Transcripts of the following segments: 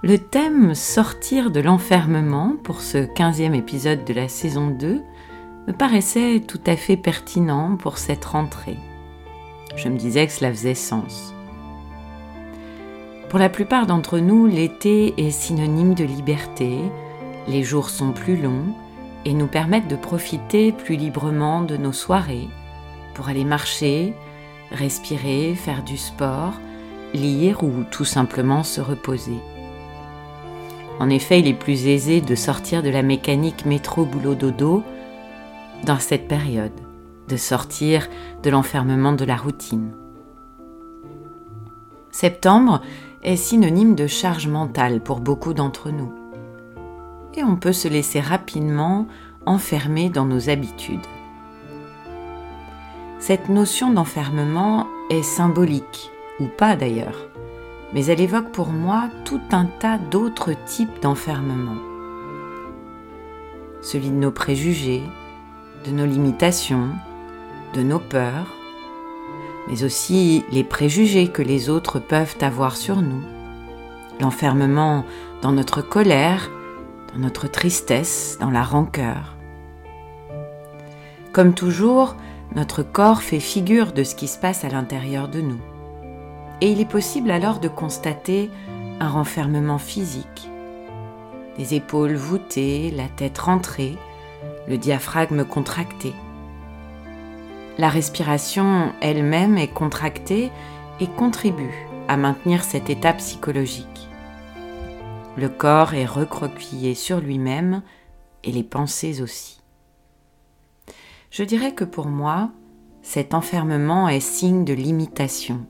Le thème Sortir de l'enfermement pour ce 15e épisode de la saison 2 me paraissait tout à fait pertinent pour cette rentrée. Je me disais que cela faisait sens. Pour la plupart d'entre nous, l'été est synonyme de liberté, les jours sont plus longs et nous permettent de profiter plus librement de nos soirées pour aller marcher, respirer, faire du sport, lire ou tout simplement se reposer. En effet, il est plus aisé de sortir de la mécanique métro-boulot-dodo dans cette période, de sortir de l'enfermement de la routine. Septembre est synonyme de charge mentale pour beaucoup d'entre nous. Et on peut se laisser rapidement enfermer dans nos habitudes. Cette notion d'enfermement est symbolique, ou pas d'ailleurs mais elle évoque pour moi tout un tas d'autres types d'enfermement. Celui de nos préjugés, de nos limitations, de nos peurs, mais aussi les préjugés que les autres peuvent avoir sur nous, l'enfermement dans notre colère, dans notre tristesse, dans la rancœur. Comme toujours, notre corps fait figure de ce qui se passe à l'intérieur de nous et il est possible alors de constater un renfermement physique. Les épaules voûtées, la tête rentrée, le diaphragme contracté. La respiration elle-même est contractée et contribue à maintenir cet état psychologique. Le corps est recroquevillé sur lui-même et les pensées aussi. Je dirais que pour moi, cet enfermement est signe de limitation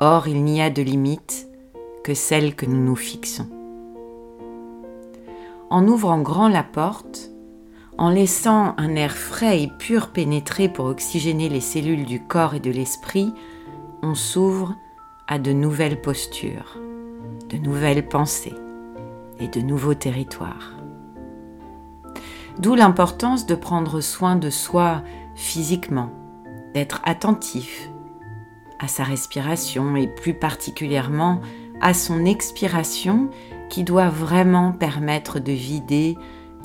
Or, il n'y a de limite que celle que nous nous fixons. En ouvrant grand la porte, en laissant un air frais et pur pénétrer pour oxygéner les cellules du corps et de l'esprit, on s'ouvre à de nouvelles postures, de nouvelles pensées et de nouveaux territoires. D'où l'importance de prendre soin de soi physiquement, d'être attentif, à sa respiration et plus particulièrement à son expiration qui doit vraiment permettre de vider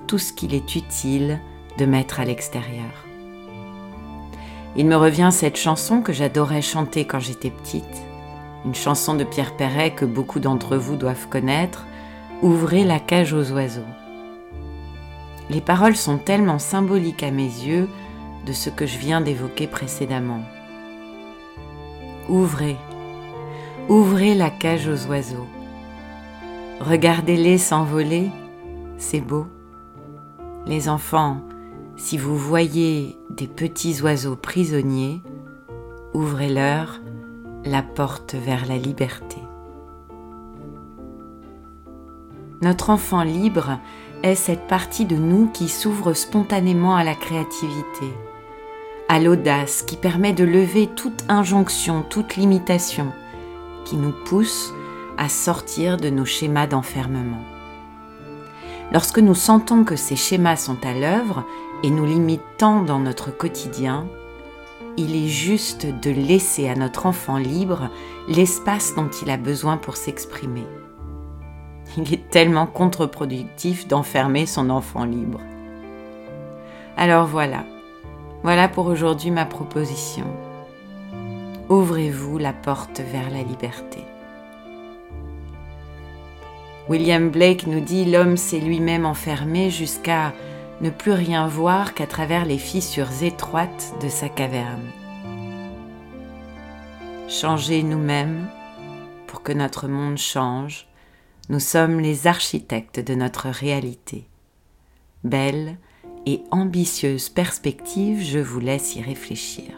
tout ce qu'il est utile de mettre à l'extérieur. Il me revient cette chanson que j'adorais chanter quand j'étais petite, une chanson de Pierre Perret que beaucoup d'entre vous doivent connaître, Ouvrez la cage aux oiseaux. Les paroles sont tellement symboliques à mes yeux de ce que je viens d'évoquer précédemment. Ouvrez, ouvrez la cage aux oiseaux. Regardez-les s'envoler, c'est beau. Les enfants, si vous voyez des petits oiseaux prisonniers, ouvrez-leur la porte vers la liberté. Notre enfant libre est cette partie de nous qui s'ouvre spontanément à la créativité, à l'audace qui permet de lever toute injonction, toute limitation, qui nous pousse à sortir de nos schémas d'enfermement. Lorsque nous sentons que ces schémas sont à l'œuvre et nous limitent tant dans notre quotidien, il est juste de laisser à notre enfant libre l'espace dont il a besoin pour s'exprimer. Il est tellement contre-productif d'enfermer son enfant libre. Alors voilà, voilà pour aujourd'hui ma proposition. Ouvrez-vous la porte vers la liberté. William Blake nous dit l'homme s'est lui-même enfermé jusqu'à ne plus rien voir qu'à travers les fissures étroites de sa caverne. Changer nous-mêmes pour que notre monde change, nous sommes les architectes de notre réalité. Belle, et ambitieuse perspective, je vous laisse y réfléchir.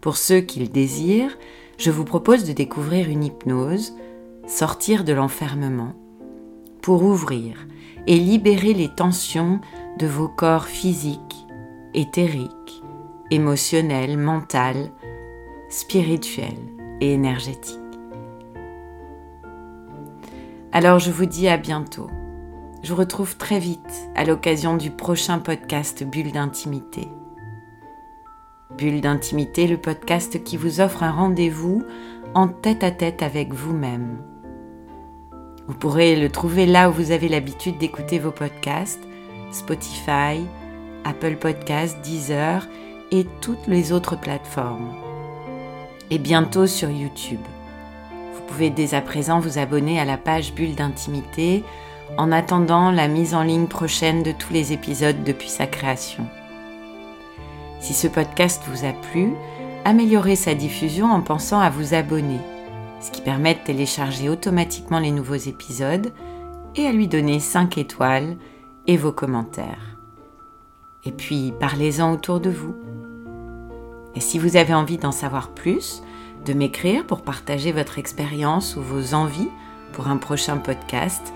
Pour ceux qui le désirent, je vous propose de découvrir une hypnose, sortir de l'enfermement, pour ouvrir et libérer les tensions de vos corps physiques, éthériques, émotionnels, mentaux, spirituels et énergétiques. Alors je vous dis à bientôt. Je vous retrouve très vite à l'occasion du prochain podcast Bulle d'intimité. Bulle d'intimité, le podcast qui vous offre un rendez-vous en tête à tête avec vous-même. Vous pourrez le trouver là où vous avez l'habitude d'écouter vos podcasts, Spotify, Apple Podcasts, Deezer et toutes les autres plateformes. Et bientôt sur YouTube. Vous pouvez dès à présent vous abonner à la page Bulle d'intimité en attendant la mise en ligne prochaine de tous les épisodes depuis sa création. Si ce podcast vous a plu, améliorez sa diffusion en pensant à vous abonner, ce qui permet de télécharger automatiquement les nouveaux épisodes et à lui donner 5 étoiles et vos commentaires. Et puis, parlez-en autour de vous. Et si vous avez envie d'en savoir plus, de m'écrire pour partager votre expérience ou vos envies pour un prochain podcast,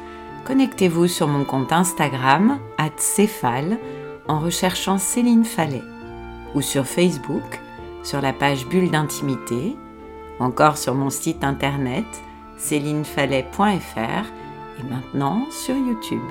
connectez-vous sur mon compte Instagram, @céphale, en recherchant Céline Fallet ou sur Facebook, sur la page Bulle d'intimité, encore sur mon site internet célinefallet.fr et maintenant sur YouTube.